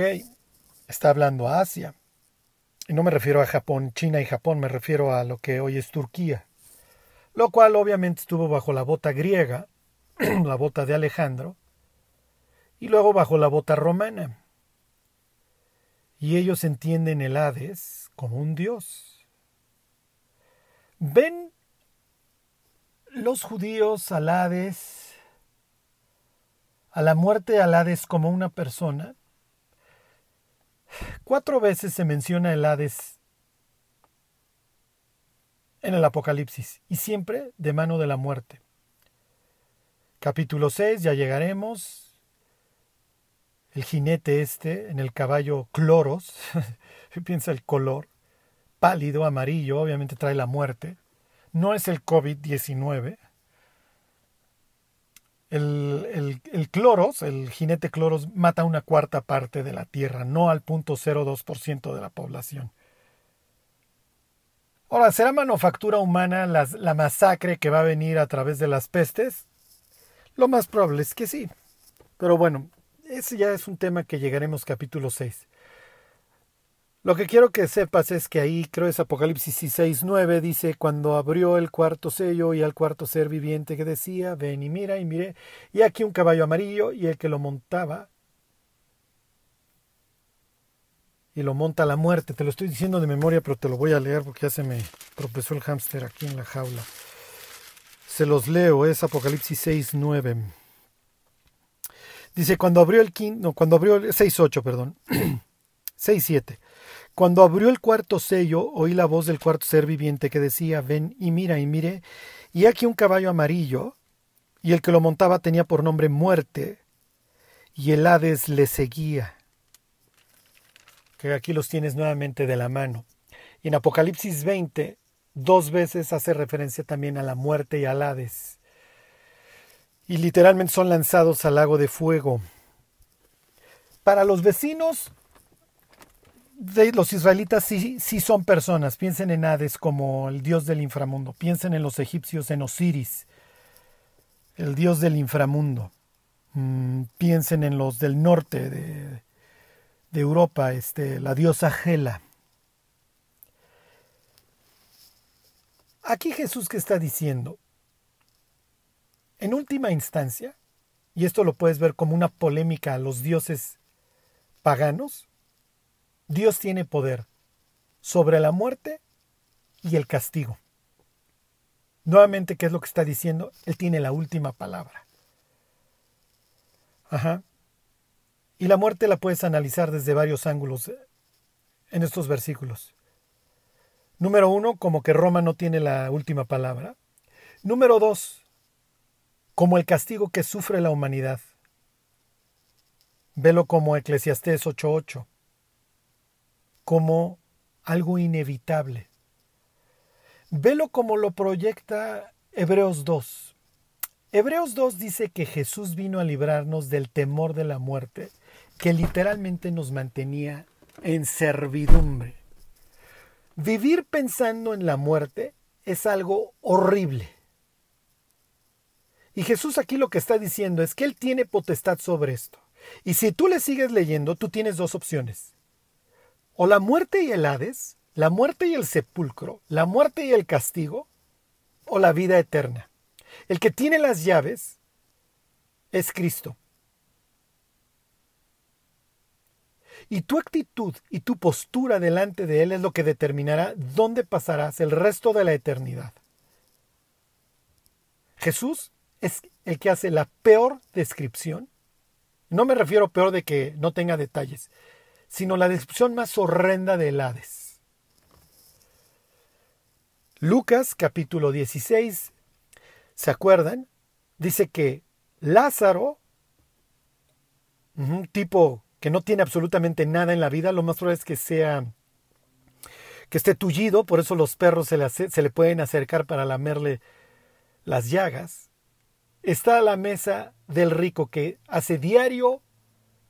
está hablando a Asia. Y no me refiero a Japón, China y Japón, me refiero a lo que hoy es Turquía. Lo cual obviamente estuvo bajo la bota griega, la bota de Alejandro, y luego bajo la bota romana y ellos entienden el Hades como un dios. ¿Ven los judíos al Hades a la muerte al Hades como una persona, cuatro veces se menciona el Hades en el Apocalipsis y siempre de mano de la muerte. Capítulo 6, ya llegaremos. El jinete este en el caballo cloros, piensa el color, pálido, amarillo, obviamente trae la muerte. No es el COVID-19, el, el, cloros, el jinete cloros, mata una cuarta parte de la Tierra, no al punto 0,2% de la población. Ahora, ¿será manufactura humana la masacre que va a venir a través de las pestes? Lo más probable es que sí. Pero bueno, ese ya es un tema que llegaremos capítulo 6. Lo que quiero que sepas es que ahí, creo es Apocalipsis 6.9, dice, cuando abrió el cuarto sello y al cuarto ser viviente que decía, ven y mira y mire, y aquí un caballo amarillo y el que lo montaba, y lo monta la muerte. Te lo estoy diciendo de memoria, pero te lo voy a leer porque ya se me tropezó el hámster aquí en la jaula. Se los leo, es Apocalipsis 6.9. Dice, cuando abrió el quinto, no, cuando abrió el 6.8, perdón, 6.7. Cuando abrió el cuarto sello, oí la voz del cuarto ser viviente que decía, ven y mira y mire, y aquí un caballo amarillo, y el que lo montaba tenía por nombre muerte, y el Hades le seguía. Que aquí los tienes nuevamente de la mano. Y en Apocalipsis 20, dos veces hace referencia también a la muerte y al Hades. Y literalmente son lanzados al lago de fuego. Para los vecinos los israelitas sí, sí son personas. Piensen en Hades como el dios del inframundo. Piensen en los egipcios en Osiris, el dios del inframundo. Mm, piensen en los del norte de, Europa, este, la diosa Gela. Aquí Jesús que está diciendo, en última instancia, y esto lo puedes ver como una polémica a los dioses paganos, Dios tiene poder sobre la muerte y el castigo. Nuevamente, ¿qué es lo que está diciendo? Él tiene la última palabra. Ajá. Y la muerte la puedes analizar desde varios ángulos en estos versículos. Número uno, como que Roma no tiene la última palabra. Número dos, como el castigo que sufre la humanidad. Velo como Eclesiastés 8.8 como algo inevitable. Velo como lo proyecta Hebreos 2. Hebreos 2 dice que Jesús vino a librarnos del temor de la muerte, que literalmente nos mantenía en servidumbre. Vivir pensando en la muerte es algo horrible. Y Jesús aquí lo que está diciendo es que Él tiene potestad sobre esto. Y si tú le sigues leyendo, tú tienes dos opciones o la muerte y el Hades, la muerte y el sepulcro, la muerte y el castigo, o la vida eterna. El que tiene las llaves es Cristo. Y tu actitud y tu postura delante de Él es lo que determinará dónde pasarás el resto de la eternidad. Jesús es el que hace la peor descripción. No me refiero peor de que no tenga detalles, sino la descripción más horrenda del Hades. Lucas capítulo 16, ¿se acuerdan? Dice que Lázaro, un tipo que no tiene absolutamente nada en la vida, lo más probable es que sea que esté tullido, por eso los perros se le, se le pueden acercar para lamerle las llagas. Está a la mesa del rico que hace diario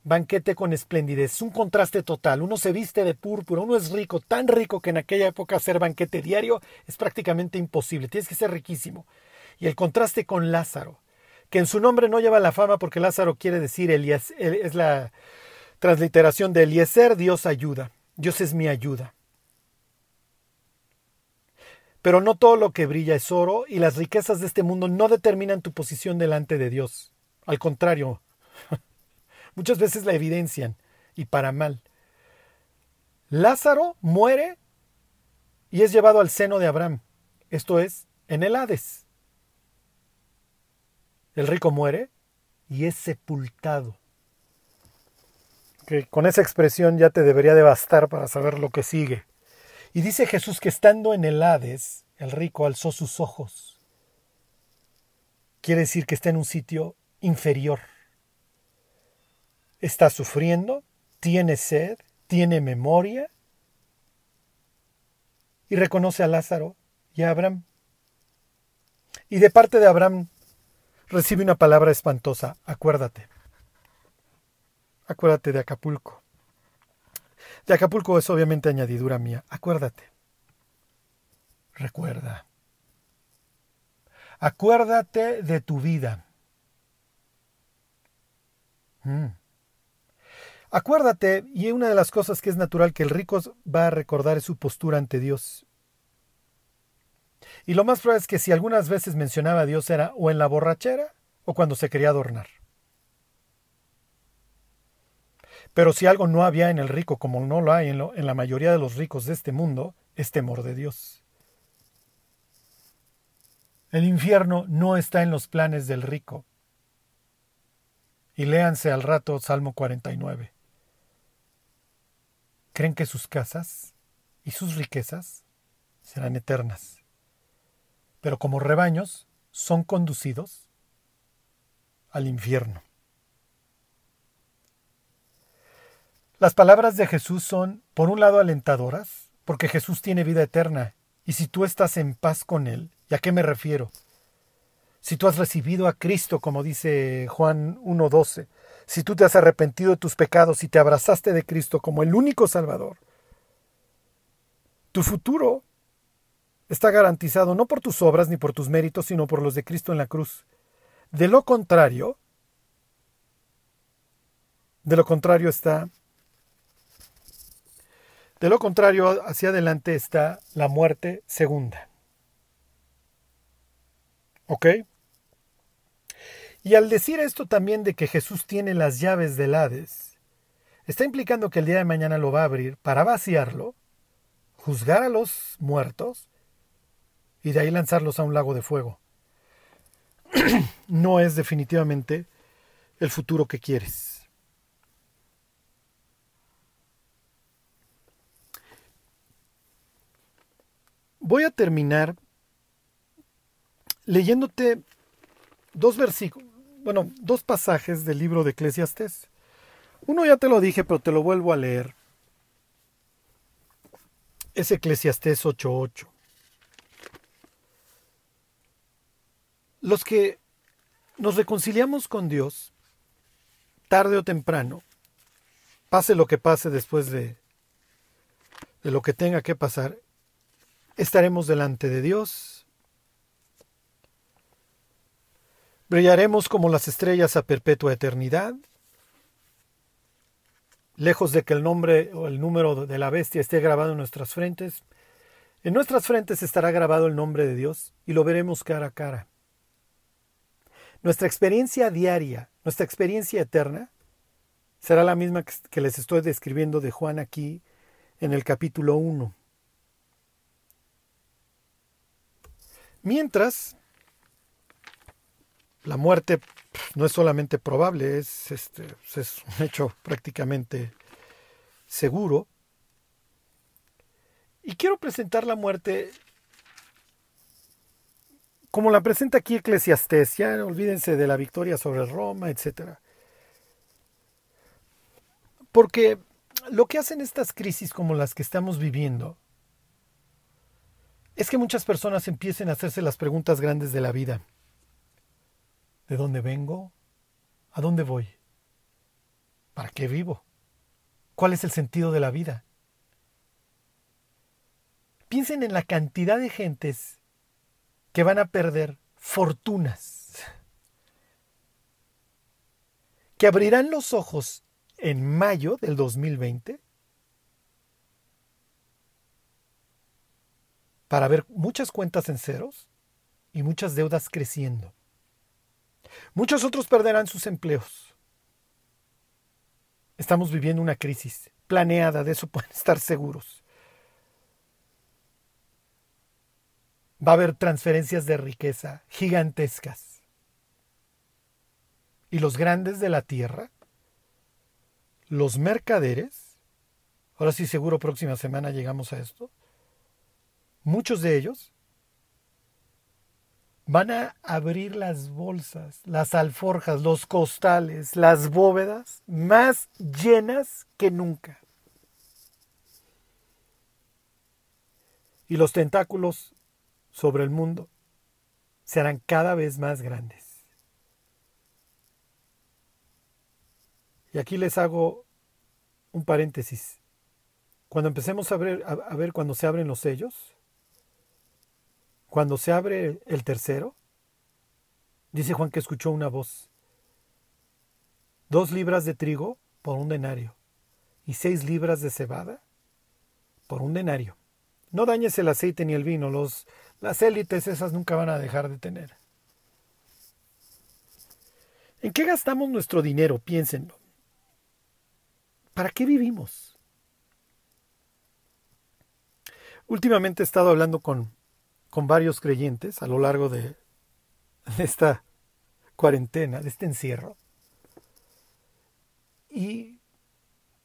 banquete con esplendidez. Es un contraste total. Uno se viste de púrpura, uno es rico, tan rico que en aquella época hacer banquete diario es prácticamente imposible. Tienes que ser riquísimo. Y el contraste con Lázaro, que en su nombre no lleva la fama porque Lázaro quiere decir Elías, es la transliteración de Eliezer, Dios ayuda. Dios es mi ayuda. Pero no todo lo que brilla es oro y las riquezas de este mundo no determinan tu posición delante de Dios. Al contrario, Muchas veces la evidencian y para mal. Lázaro muere y es llevado al seno de Abraham, esto es, en el Hades. El rico muere y es sepultado. Que con esa expresión ya te debería de bastar para saber lo que sigue. Y dice Jesús que estando en el Hades, el rico alzó sus ojos. Quiere decir que está en un sitio inferior. Está sufriendo, tiene sed, tiene memoria y reconoce a Lázaro y a Abraham. Y de parte de Abraham recibe una palabra espantosa, acuérdate. Acuérdate de Acapulco. De Acapulco es obviamente añadidura mía, acuérdate. Recuerda. Acuérdate de tu vida. Mm. Acuérdate, y una de las cosas que es natural que el rico va a recordar es su postura ante Dios. Y lo más probable es que si algunas veces mencionaba a Dios era o en la borrachera o cuando se quería adornar. Pero si algo no había en el rico como no lo hay en, en la mayoría de los ricos de este mundo, es temor de Dios. El infierno no está en los planes del rico. Y léanse al rato Salmo 49 creen que sus casas y sus riquezas serán eternas. Pero como rebaños son conducidos al infierno. Las palabras de Jesús son, por un lado, alentadoras, porque Jesús tiene vida eterna, y si tú estás en paz con Él, ¿y a qué me refiero? Si tú has recibido a Cristo, como dice Juan 1.12, si tú te has arrepentido de tus pecados y te abrazaste de Cristo como el único Salvador, tu futuro está garantizado no por tus obras ni por tus méritos, sino por los de Cristo en la cruz. De lo contrario, de lo contrario está, de lo contrario hacia adelante está la muerte segunda. ¿Ok? Y al decir esto también de que Jesús tiene las llaves del Hades, está implicando que el día de mañana lo va a abrir para vaciarlo, juzgar a los muertos y de ahí lanzarlos a un lago de fuego. no es definitivamente el futuro que quieres. Voy a terminar leyéndote dos versículos, bueno, dos pasajes del libro de Eclesiastés. Uno ya te lo dije, pero te lo vuelvo a leer. Es Eclesiastés 8:8. Los que nos reconciliamos con Dios, tarde o temprano, pase lo que pase después de, de lo que tenga que pasar, estaremos delante de Dios Brillaremos como las estrellas a perpetua eternidad. Lejos de que el nombre o el número de la bestia esté grabado en nuestras frentes, en nuestras frentes estará grabado el nombre de Dios y lo veremos cara a cara. Nuestra experiencia diaria, nuestra experiencia eterna, será la misma que les estoy describiendo de Juan aquí en el capítulo 1. Mientras, la muerte no es solamente probable, es, este, es un hecho prácticamente seguro. Y quiero presentar la muerte como la presenta aquí Eclesiastés, ya olvídense de la victoria sobre Roma, etc. Porque lo que hacen estas crisis como las que estamos viviendo es que muchas personas empiecen a hacerse las preguntas grandes de la vida. ¿De dónde vengo? ¿A dónde voy? ¿Para qué vivo? ¿Cuál es el sentido de la vida? Piensen en la cantidad de gentes que van a perder fortunas, que abrirán los ojos en mayo del 2020 para ver muchas cuentas en ceros y muchas deudas creciendo. Muchos otros perderán sus empleos. Estamos viviendo una crisis planeada, de eso pueden estar seguros. Va a haber transferencias de riqueza gigantescas. y los grandes de la tierra, los mercaderes, ahora sí seguro próxima semana llegamos a esto, muchos de ellos van a abrir las bolsas, las alforjas, los costales, las bóvedas más llenas que nunca. Y los tentáculos sobre el mundo serán cada vez más grandes. Y aquí les hago un paréntesis. Cuando empecemos a ver, a, ver cuando se abren los sellos, cuando se abre el tercero, dice Juan que escuchó una voz. Dos libras de trigo por un denario y seis libras de cebada por un denario. No dañes el aceite ni el vino, los, las élites esas nunca van a dejar de tener. ¿En qué gastamos nuestro dinero? Piénsenlo. ¿Para qué vivimos? Últimamente he estado hablando con, con varios creyentes a lo largo de, esta cuarentena, de este encierro. Y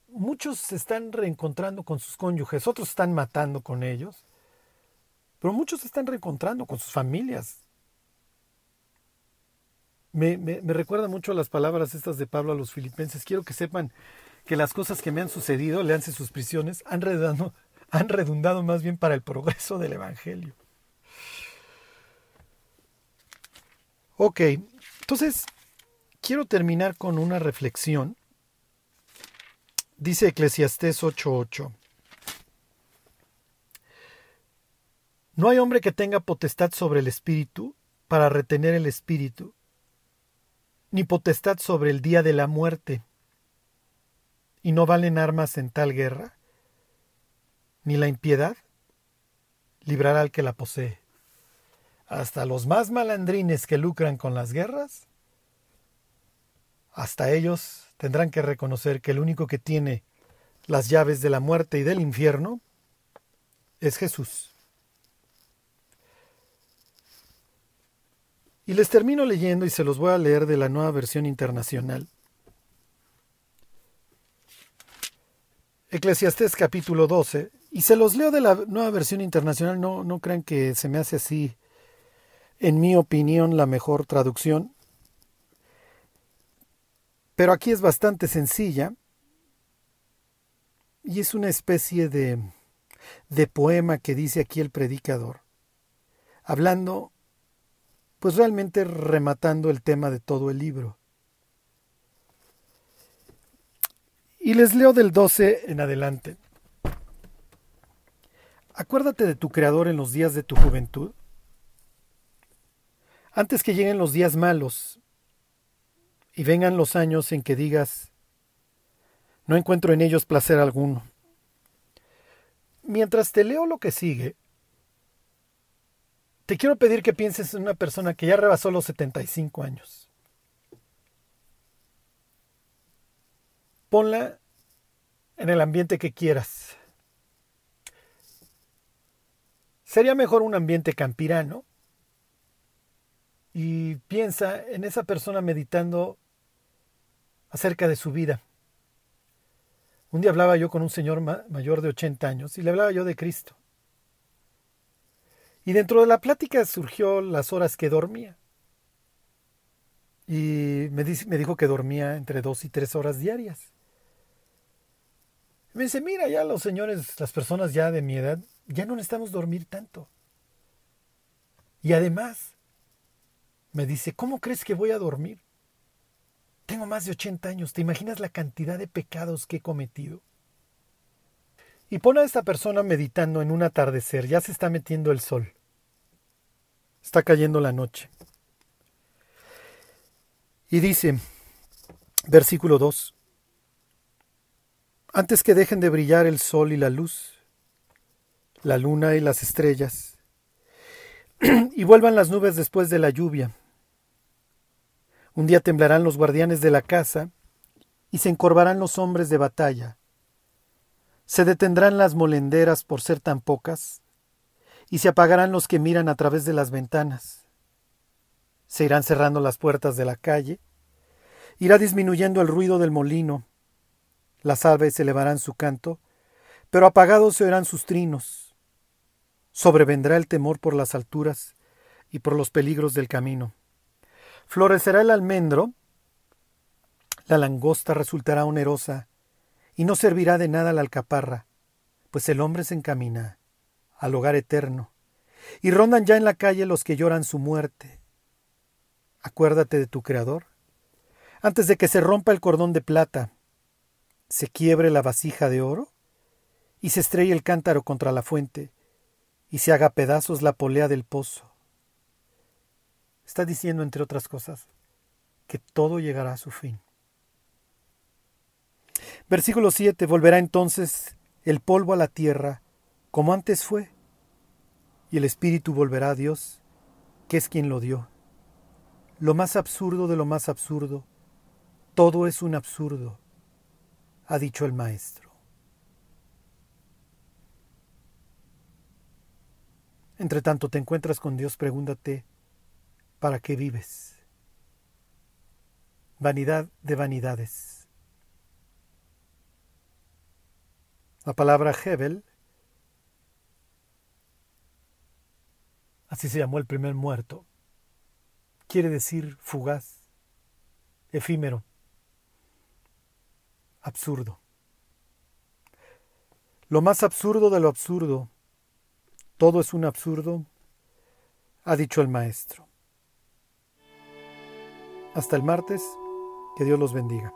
muchos se están reencontrando con sus cónyuges, otros están matando con ellos, pero muchos se están reencontrando con sus familias. Me recuerda mucho a las palabras estas de Pablo a los filipenses. Quiero que sepan que las cosas que me han sucedido, leanse sus prisiones, han redundado, han redundado más bien para el progreso del Evangelio. Ok, entonces quiero terminar con una reflexión Dice Eclesiastés 8:8. No hay hombre que tenga potestad sobre el espíritu para retener el espíritu, ni potestad sobre el día de la muerte. Y no valen armas en tal guerra, ni la impiedad librará al que la posee. Hasta los más malandrines que lucran con las guerras, hasta ellos tendrán que reconocer que el único que tiene las llaves de la muerte y del infierno es Jesús. Y les termino leyendo y se los voy a leer de la nueva versión internacional. Eclesiastés capítulo 12, y se los leo de la nueva versión internacional, no, no crean que se me hace así, en mi opinión, la mejor traducción pero aquí es bastante sencilla y es una especie de, de poema que dice aquí el predicador, hablando, pues realmente rematando el tema de todo el libro. Y les leo del 12 en adelante. Acuérdate de tu Creador en los días de tu juventud, antes que lleguen los días malos y vengan los años en que digas, no encuentro en ellos placer alguno. Mientras te leo lo que sigue, te quiero pedir que pienses en una persona que ya rebasó los 75 años. Ponla en el ambiente que quieras. Sería mejor un ambiente campirano y piensa en esa persona meditando acerca de su vida. Un día hablaba yo con un señor mayor de 80 años y le hablaba yo de Cristo. Y dentro de la plática surgió las horas que dormía. Y me, me dijo que dormía entre dos y tres horas diarias. me dice, mira, ya los señores, las personas ya de mi edad, ya no necesitamos dormir tanto. Y además, me dice, ¿cómo crees que voy a dormir? Tengo más de 80 años, ¿te imaginas la cantidad de pecados que he cometido? Y pone a esta persona meditando en un atardecer, ya se está metiendo el sol. Está cayendo la noche. Y dice, versículo 2, antes que dejen de brillar el sol y la luz, la luna y las estrellas, y vuelvan las nubes después de la lluvia, un día temblarán los guardianes de la casa y se encorvarán los hombres de batalla. Se detendrán las molenderas por ser tan pocas y se apagarán los que miran a través de las ventanas. Se irán cerrando las puertas de la calle Irá disminuyendo el ruido del molino, las aves elevarán su canto, pero apagados se oirán sus trinos. Sobrevendrá el temor por las alturas y por los peligros del camino. Florecerá el almendro, la langosta resultará onerosa, y no servirá de nada la alcaparra, pues el hombre se encamina al hogar eterno, y rondan ya en la calle los que lloran su muerte. Acuérdate de tu Creador, antes de que se rompa el cordón de plata, se quiebre la vasija de oro, y se estrelle el cántaro contra la fuente, y se haga pedazos la polea del pozo. Está diciendo, entre otras cosas, que todo llegará a su fin. Versículo 7. Volverá entonces el polvo a la tierra, como antes fue, y el espíritu volverá a Dios, que es quien lo dio. Lo más absurdo de lo más absurdo, todo es un absurdo, ha dicho el maestro. Entre tanto te encuentras con Dios, pregúntate, ¿para qué vives? Vanidad de vanidades. La palabra Hebel, así se llamó el primer muerto, quiere decir fugaz, efímero, absurdo. Lo más absurdo de lo absurdo, todo es un absurdo, ha dicho el maestro. Hasta el martes, que Dios los bendiga.